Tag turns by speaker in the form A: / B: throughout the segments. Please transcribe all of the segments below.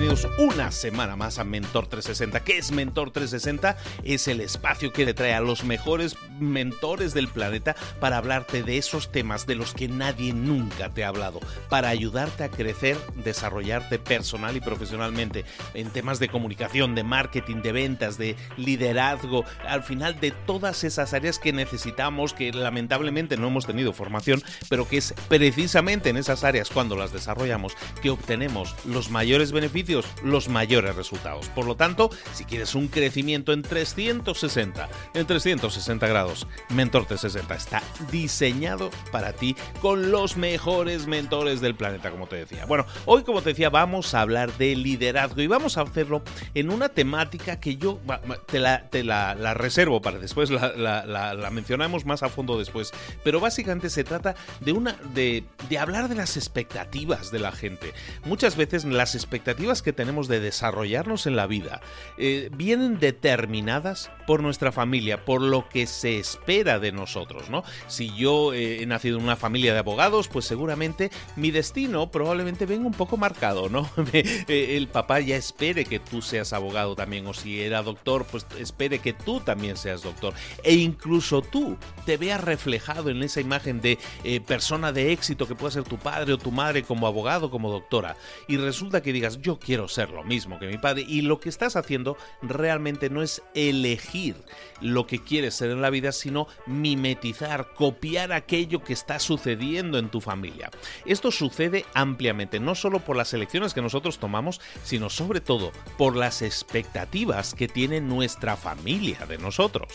A: Bienvenidos una semana más a Mentor 360. ¿Qué es Mentor 360? Es el espacio que le trae a los mejores mentores del planeta para hablarte de esos temas de los que nadie nunca te ha hablado, para ayudarte a crecer, desarrollarte personal y profesionalmente en temas de comunicación, de marketing, de ventas, de liderazgo, al final de todas esas áreas que necesitamos, que lamentablemente no hemos tenido formación, pero que es precisamente en esas áreas cuando las desarrollamos que obtenemos los mayores beneficios los mayores resultados. Por lo tanto, si quieres un crecimiento en 360, en 360 grados, Mentor 360 está diseñado para ti con los mejores mentores del planeta, como te decía. Bueno, hoy, como te decía, vamos a hablar de liderazgo y vamos a hacerlo en una temática que yo te la, reservo para después, la, mencionamos más a fondo después, pero básicamente se trata de, una, de, de hablar de las expectativas de la gente. Muchas veces las expectativas que tenemos de desarrollarnos en la vida eh, vienen determinadas por nuestra familia, por lo que se espera de nosotros, ¿no? Si yo eh, he nacido en una familia de abogados, pues seguramente mi destino probablemente venga un poco marcado, ¿no? Eh, el papá ya espere que tú seas abogado también, o si era doctor, pues espere que tú también seas doctor. E incluso tú te veas reflejado en esa imagen de persona de éxito que pueda ser tu padre o tu madre como abogado, como doctora. Y resulta que digas, yo quiero ser lo mismo que mi padre y lo que estás haciendo realmente no es elegir lo que quieres ser en la vida, sino mimetizar, copiar aquello que está sucediendo en tu familia. Esto sucede ampliamente, no solo por las elecciones que nosotros tomamos, sino sobre todo por las expectativas que tiene nuestra familia de nosotros.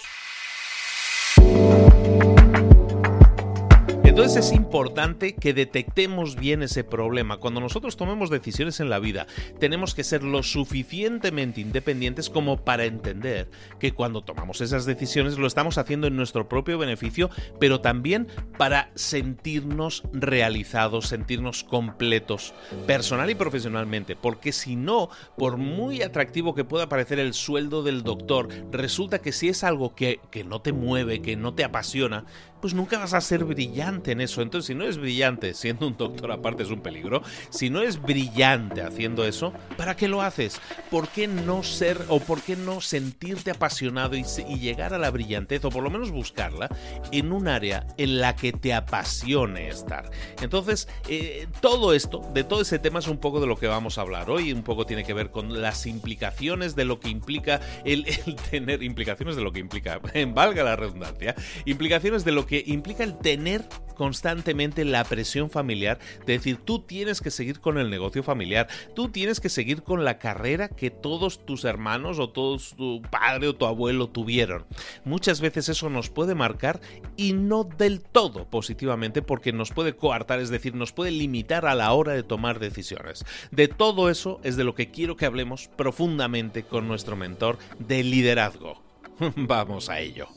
A: Entonces es importante que detectemos bien ese problema. Cuando nosotros tomemos decisiones en la vida, tenemos que ser lo suficientemente independientes como para entender que cuando tomamos esas decisiones lo estamos haciendo en nuestro propio beneficio, pero también para sentirnos realizados, sentirnos completos, personal y profesionalmente. Porque si no, por muy atractivo que pueda parecer el sueldo del doctor, resulta que si es algo que, que no te mueve, que no te apasiona, pues nunca vas a ser brillante en eso, entonces si no es brillante siendo un doctor aparte es un peligro, si no es brillante haciendo eso, ¿para qué lo haces? ¿Por qué no ser o por qué no sentirte apasionado y, llegar a la brillantez o por lo menos buscarla en un área en la que te apasione estar? Entonces, eh, todo esto, de todo ese tema es un poco de lo que vamos a hablar hoy, un poco tiene que ver con las implicaciones de lo que implica el, el tener implicaciones de lo que implica, valga la redundancia, implicaciones de lo que implica el tener constantemente la presión familiar de decir, tú tienes que seguir con el negocio familiar, tú tienes que seguir con la carrera que todos tus hermanos o todos tu padre o tu abuelo tuvieron. Muchas veces eso nos puede marcar y no del todo positivamente porque nos puede coartar, es decir, nos puede limitar a la hora de tomar decisiones. De todo eso es de lo que quiero que hablemos profundamente con nuestro mentor de liderazgo. Vamos a ello.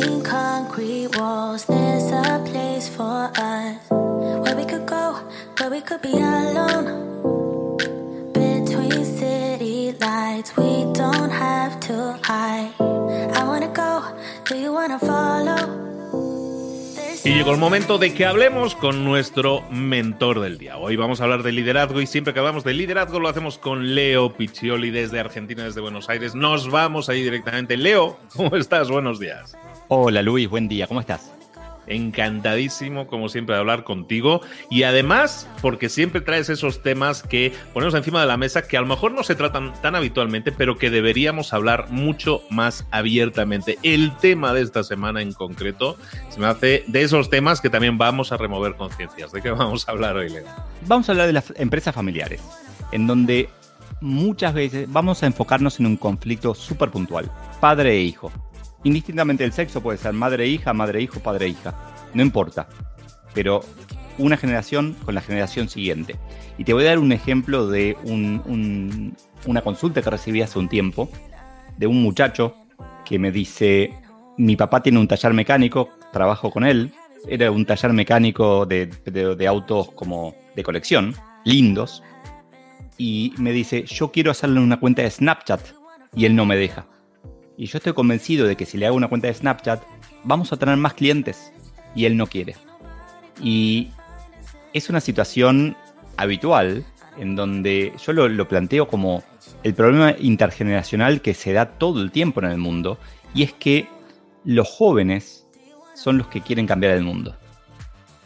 A: Between concrete walls, there's a place for us where we could go, where we could be alone. Between city lights, we don't have to hide. I wanna go, do you wanna follow? Y llegó el momento de que hablemos con nuestro mentor del día. Hoy vamos a hablar de liderazgo y siempre que hablamos de liderazgo lo hacemos con Leo Piccioli desde Argentina, desde Buenos Aires. Nos vamos ahí directamente. Leo, ¿cómo estás? Buenos días.
B: Hola Luis, buen día, ¿cómo estás?
A: Encantadísimo, como siempre, de hablar contigo. Y además, porque siempre traes esos temas que ponemos encima de la mesa que a lo mejor no se tratan tan habitualmente, pero que deberíamos hablar mucho más abiertamente. El tema de esta semana en concreto se me hace de esos temas que también vamos a remover conciencias. ¿De qué vamos a hablar hoy, Leo?
B: Vamos a hablar de las empresas familiares, en donde muchas veces vamos a enfocarnos en un conflicto súper puntual, padre e hijo Indistintamente el sexo puede ser madre hija, madre hijo, padre hija. No importa. Pero una generación con la generación siguiente. Y te voy a dar un ejemplo de una consulta que recibí hace un tiempo de un muchacho que me dice, mi papá tiene un taller mecánico, trabajo con él, era un taller mecánico de, de autos como de colección, lindos, y me dice, yo quiero hacerle una cuenta de Snapchat y él no me deja. Y yo estoy convencido de que si le hago una cuenta de Snapchat, vamos a tener más clientes. Y él no quiere. Y es una situación habitual en donde yo lo, planteo como el problema intergeneracional que se da todo el tiempo en el mundo. Y es que los jóvenes son los que quieren cambiar el mundo.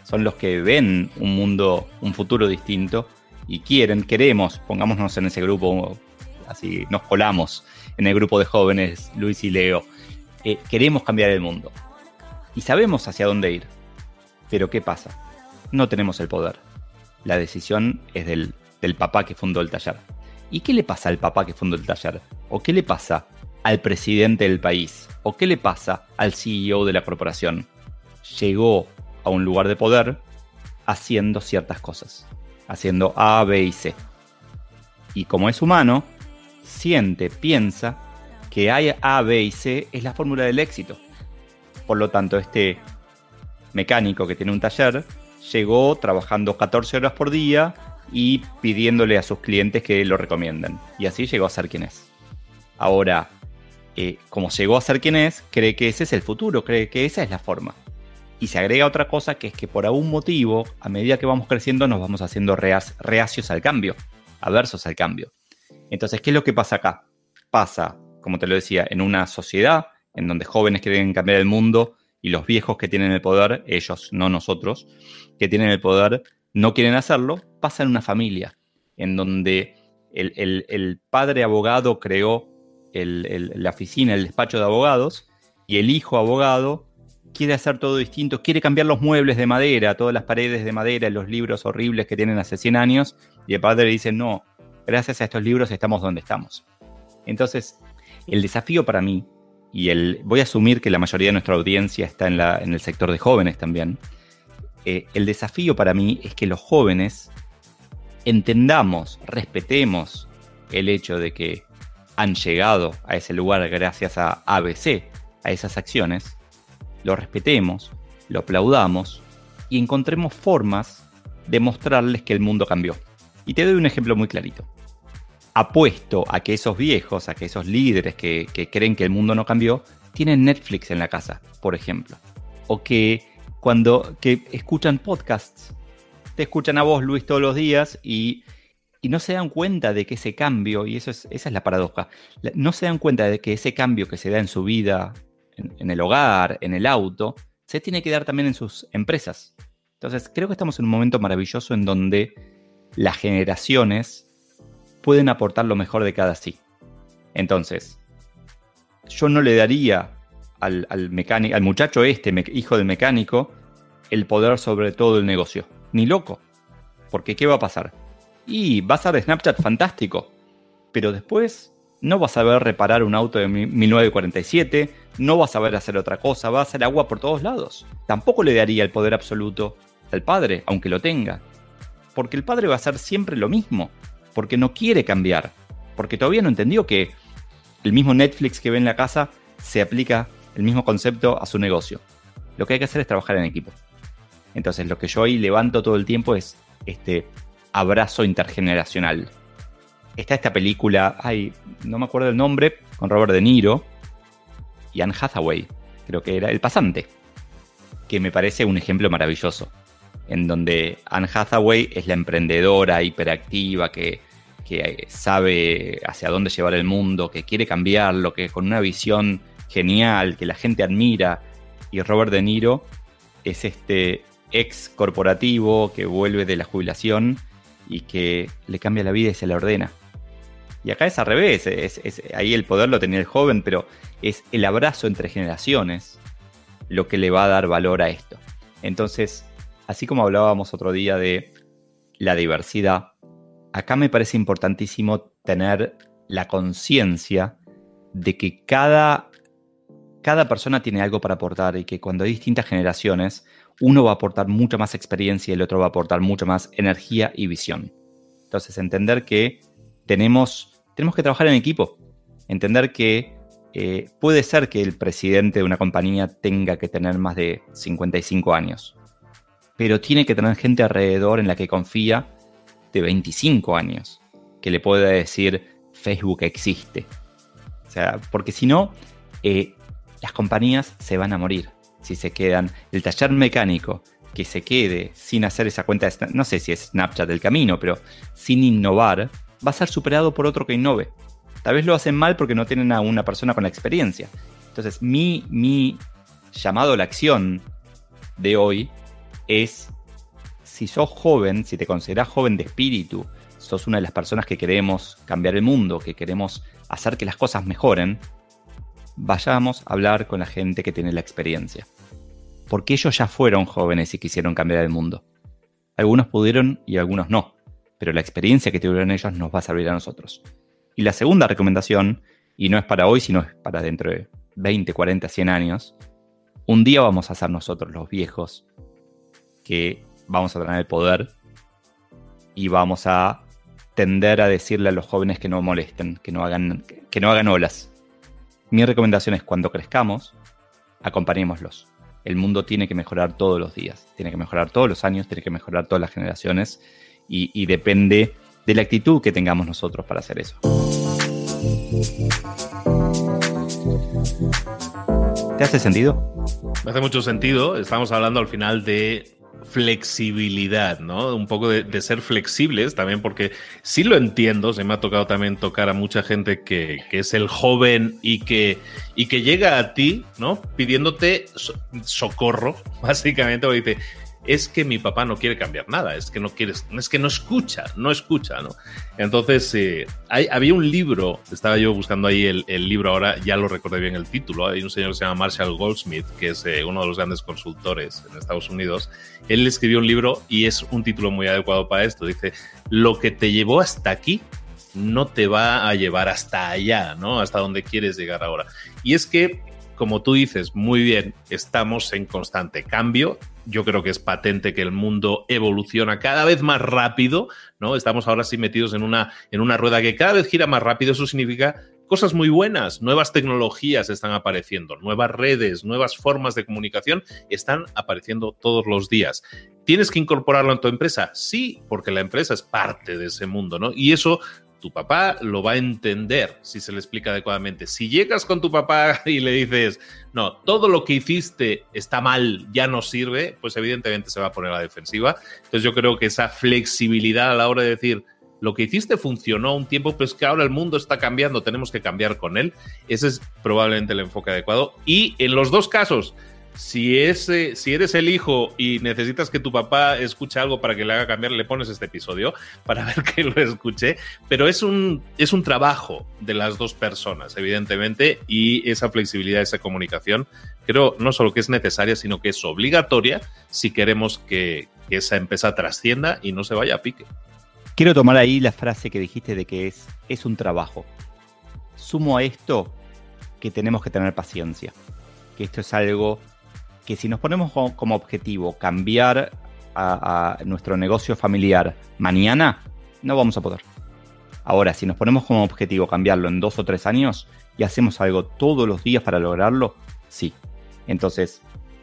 B: Son los que ven un mundo, un futuro distinto y quieren, queremos, pongámonos en ese grupo, así nos colamos en el grupo de jóvenes, Luis y Leo. Queremos cambiar el mundo. Y sabemos hacia dónde ir. Pero ¿qué pasa? No tenemos el poder. La decisión es del, del papá que fundó el taller. ¿Y qué le pasa al papá que fundó el taller? ¿O qué le pasa al presidente del país? ¿O qué le pasa al CEO de la corporación? Llegó a un lugar de poder haciendo ciertas cosas. Haciendo A, B y C. Y como es humano, siente, piensa que hay A, B y C es la fórmula del éxito. Por lo tanto, este mecánico que tiene un taller llegó trabajando 14 horas por día y pidiéndole a sus clientes que lo recomienden. Y así llegó a ser quien es. Ahora, eh, como llegó a ser quien es, cree que ese es el futuro, cree que esa es la forma. Y se agrega otra cosa que es que por algún motivo, a medida que vamos creciendo, nos vamos haciendo reacios al cambio, aversos al cambio. Entonces, ¿qué es lo que pasa acá? Pasa, como te lo decía, en una sociedad en donde jóvenes quieren cambiar el mundo y los viejos que tienen el poder, ellos, no nosotros, que tienen el poder, no quieren hacerlo, pasa en una familia, en donde el, padre abogado creó la oficina, el despacho de abogados, y el hijo abogado quiere hacer todo distinto, quiere cambiar los muebles de madera, todas las paredes de madera, los libros horribles que tienen hace 100 años, y el padre dice, no, gracias a estos libros estamos donde estamos. Entonces, el desafío para mí, y el, voy a asumir que la mayoría de nuestra audiencia está en, la, en el sector de jóvenes también, eh, el desafío para mí es que los jóvenes entendamos, respetemos el hecho de que han llegado a ese lugar gracias a ABC, a esas acciones, lo respetemos, lo aplaudamos y encontremos formas de mostrarles que el mundo cambió. Y te doy un ejemplo muy clarito. Apuesto a que esos viejos, a que esos líderes que, creen que el mundo no cambió, tienen Netflix en la casa, por ejemplo. O que cuando que escuchan podcasts. Te escuchan a vos, Luis, todos los días y, no se dan cuenta de que ese cambio, y eso es, esa es la paradoja, no se dan cuenta de que ese cambio que se da en su vida, en el hogar, en el auto, se tiene que dar también en sus empresas. Entonces, creo que estamos en un momento maravilloso en donde las generaciones pueden aportar lo mejor de cada sí. Entonces, yo no le daría al, mecánico, al muchacho este, hijo del mecánico, el poder sobre todo el negocio. Ni loco. Porque ¿qué va a pasar? Y va a ser Snapchat fantástico. Pero después no vas a saber reparar un auto de 1947, no vas a saber hacer otra cosa, va a hacer agua por todos lados. Tampoco le daría el poder absoluto al padre, aunque lo tenga. Porque el padre va a hacer siempre lo mismo, porque no quiere cambiar, porque todavía no entendió que el mismo Netflix que ve en la casa se aplica el mismo concepto a su negocio. Lo que hay que hacer es trabajar en equipo. Entonces lo que yo ahí levanto todo el tiempo es este abrazo intergeneracional. Está esta película, ay, no me acuerdo el nombre, con Robert De Niro y Anne Hathaway, creo que era El Pasante, que me parece un ejemplo maravilloso, en donde Anne Hathaway es la emprendedora hiperactiva que que sabe hacia dónde llevar el mundo, que quiere cambiarlo, que con una visión genial, que la gente admira. Y Robert De Niro es este ex corporativo que vuelve de la jubilación y que le cambia la vida y se la ordena. Y acá es al revés, ahí el poder lo tenía el joven, pero es el abrazo entre generaciones lo que le va a dar valor a esto. Entonces, así como hablábamos otro día de la diversidad, acá me parece importantísimo tener la conciencia de que cada, cada persona tiene algo para aportar y que cuando hay distintas generaciones, uno va a aportar mucha más experiencia y el otro va a aportar mucha más energía y visión. Entonces, entender que tenemos, tenemos que trabajar en equipo. Entender que eh, puede ser que el presidente de una compañía tenga que tener más de 55 años, pero tiene que tener gente alrededor en la que confía de 25 años que le pueda decir Facebook existe. O sea, porque si no, eh, las compañías se van a morir si se quedan. El taller mecánico que se quede sin hacer esa cuenta, de, no sé si es Snapchat del camino, pero sin innovar, va a ser superado por otro que innove. Tal vez lo hacen mal porque no tienen a una persona con la experiencia. Entonces, mi, mi llamado a la acción de hoy es si sos joven, si te considerás joven de espíritu, sos una de las personas que queremos cambiar el mundo, que queremos hacer que las cosas mejoren, vayamos a hablar con la gente que tiene la experiencia. Porque ellos ya fueron jóvenes y quisieron cambiar el mundo. Algunos pudieron y algunos no, pero la experiencia que tuvieron ellos nos va a servir a nosotros. Y la segunda recomendación, y no es para hoy, sino es para dentro de 20, 40, 100 años, un día vamos a ser nosotros los viejos que vamos a tener el poder y vamos a tender a decirle a los jóvenes que no molesten, que no hagan, que no hagan olas. Mi recomendación es cuando crezcamos, acompañémoslos. El mundo tiene que mejorar todos los días, tiene que mejorar todos los años, tiene que mejorar todas las generaciones y, y depende de la actitud que tengamos nosotros para hacer eso. ¿Te hace sentido?
A: Me hace mucho sentido. Estamos hablando al final de flexibilidad, ¿no? Un poco de, ser flexibles también, porque sí lo entiendo, se me ha tocado también tocar a mucha gente que, que es el joven y que, y que llega a ti, ¿no? Pidiéndote socorro, básicamente, porque dice, es que mi papá no quiere cambiar nada, es que no quiere, es que no escucha, no escucha, ¿no? Entonces, eh, había un libro, estaba yo buscando ahí el, libro ahora, ya lo recordé bien el título, hay un señor que se llama Marshall Goldsmith, que es eh, uno de los grandes consultores en Estados Unidos, él escribió un libro y es un título muy adecuado para esto, dice, lo que te llevó hasta aquí no te va a llevar hasta allá, ¿no? Hasta donde quieres llegar ahora. Y es que como tú dices muy bien, estamos en constante cambio. Yo creo que es patente que el mundo evoluciona cada vez más rápido, ¿no? Estamos ahora sí metidos en una, en una rueda que cada vez gira más rápido. Eso significa cosas muy buenas, nuevas tecnologías están apareciendo, nuevas redes, nuevas formas de comunicación están apareciendo todos los días. ¿Tienes que incorporarlo en tu empresa? Sí, porque la empresa es parte de ese mundo, ¿no? Y eso tu papá lo va a entender si se le explica adecuadamente. Si llegas con tu papá y le dices, no, todo lo que hiciste está mal, ya no sirve, pues evidentemente se va a poner a la defensiva. Entonces yo creo que esa flexibilidad a la hora de decir, lo que hiciste funcionó un tiempo, pero es que ahora el mundo está cambiando, tenemos que cambiar con él. Ese es probablemente el enfoque adecuado. Y en los dos casos, si, ese, si eres el hijo y necesitas que tu papá escuche algo para que le haga cambiar, le pones este episodio para ver que lo escuche. Pero es un, es un trabajo de las dos personas, evidentemente, y esa flexibilidad, esa comunicación, creo no solo que es necesaria, sino que es obligatoria si queremos que, esa empresa trascienda y no se vaya a pique.
B: Quiero tomar ahí la frase que dijiste de que es, es un trabajo. Sumo a esto que tenemos que tener paciencia, que esto es algo que si nos ponemos como objetivo cambiar a, nuestro negocio familiar mañana, no vamos a poder. Ahora, si nos ponemos como objetivo cambiarlo en dos o tres años y hacemos algo todos los días para lograrlo, sí. Entonces,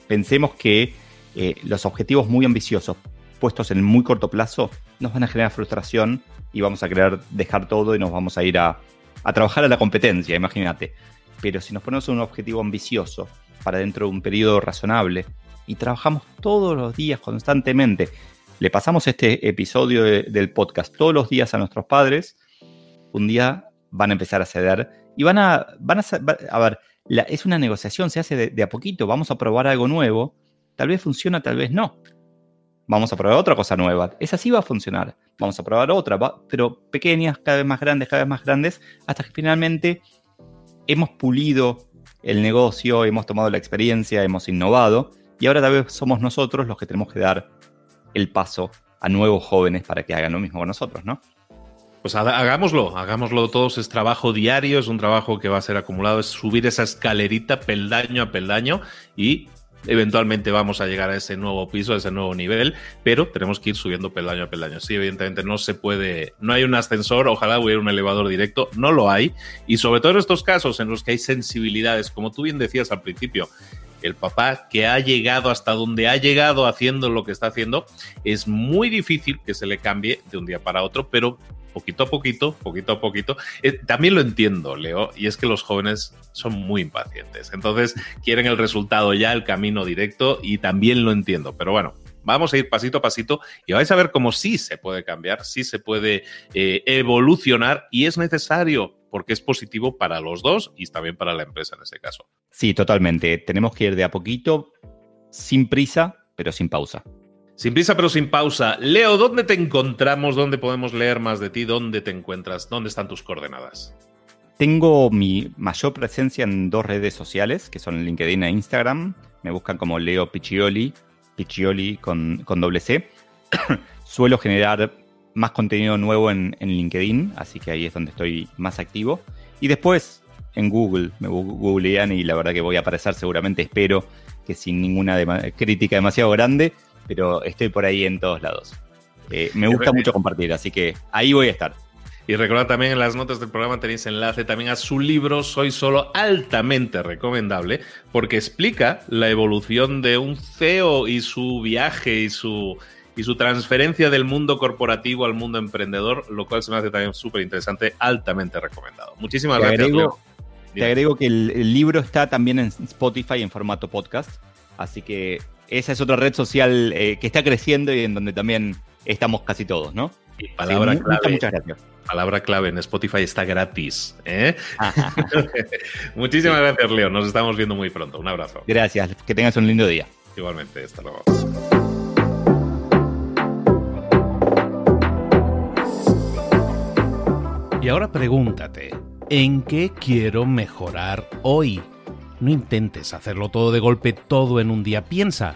B: pensemos que eh, los objetivos muy ambiciosos puestos en muy corto plazo nos van a generar frustración y vamos a querer dejar todo y nos vamos a ir a, a trabajar a la competencia, imagínate. Pero si nos ponemos un objetivo ambicioso para dentro de un periodo razonable. Y trabajamos todos los días constantemente. Le pasamos este episodio del podcast todos los días a nuestros padres, un día van a empezar a ceder y van a, van a, a ver, es una negociación, se hace de, a poquito, vamos a probar algo nuevo, tal vez funciona, tal vez no. Vamos a probar otra cosa nueva, esa sí va a funcionar, vamos a probar otra, pero pequeñas, cada vez más grandes, cada vez más grandes, hasta que finalmente hemos pulido el negocio, hemos tomado la experiencia, hemos innovado y ahora tal vez somos nosotros los que tenemos que dar el paso a nuevos jóvenes para que hagan lo mismo con nosotros, ¿no?
A: Pues hagámoslo, hagámoslo todos, es trabajo diario, es un trabajo que va a ser acumulado, es subir esa escalerita peldaño a peldaño y eventualmente vamos a llegar a ese nuevo piso, a ese nuevo nivel, pero tenemos que ir subiendo peldaño a peldaño. Sí, evidentemente no se puede, no hay un ascensor, ojalá hubiera un elevador directo, no lo hay, y sobre todo en estos casos en los que hay sensibilidades, como tú bien decías al principio, el papá que ha llegado hasta donde ha llegado haciendo lo que está haciendo, es muy difícil que se le cambie de un día para otro, pero poquito a poquito, poquito a poquito. Eh, también lo entiendo, Leo, y es que los jóvenes son muy impacientes. Entonces quieren el resultado ya, el camino directo, y también lo entiendo. Pero bueno, vamos a ir pasito a pasito y vais a ver cómo sí se puede cambiar, sí se puede eh, evolucionar y es necesario porque es positivo para los dos y también para la empresa en ese caso.
B: Sí, totalmente. Tenemos que ir de a poquito, sin prisa, pero sin pausa.
A: Sin prisa pero sin pausa. Leo, ¿dónde te encontramos? ¿Dónde podemos leer más de ti? ¿Dónde te encuentras? ¿Dónde están tus coordenadas?
B: Tengo mi mayor presencia en dos redes sociales, que son LinkedIn e Instagram. Me buscan como Leo Piccioli, Piccioli con, con doble C. Suelo generar más contenido nuevo en, en, LinkedIn, así que ahí es donde estoy más activo. Y después en Google, me googlean y la verdad que voy a aparecer seguramente, espero que sin ninguna crítica demasiado grande, pero estoy por ahí en todos lados. Eh, me gusta mucho compartir, así que ahí voy a estar.
A: Y recordad también en las notas del programa tenéis enlace también a su libro Soy Solo, altamente recomendable, porque explica la evolución de un CEO y su viaje y su, y su transferencia del mundo corporativo al mundo emprendedor, lo cual se me hace también súper interesante, altamente recomendado. Muchísimas gracias.
B: Te agrego que el, el libro está también en Spotify en formato podcast, así que esa es otra red social eh, que está creciendo y en donde también estamos casi todos, ¿no?
A: palabra clave. Muchas, gracias. Palabra clave en Spotify está gratis. ¿eh? Muchísimas gracias, Leo. Nos estamos viendo muy pronto. Un abrazo.
B: Gracias. Que tengas un lindo día.
A: Igualmente. Hasta luego.
C: Y ahora pregúntate, ¿en qué quiero mejorar hoy? No intentes hacerlo todo de golpe, todo en un día. Piensa,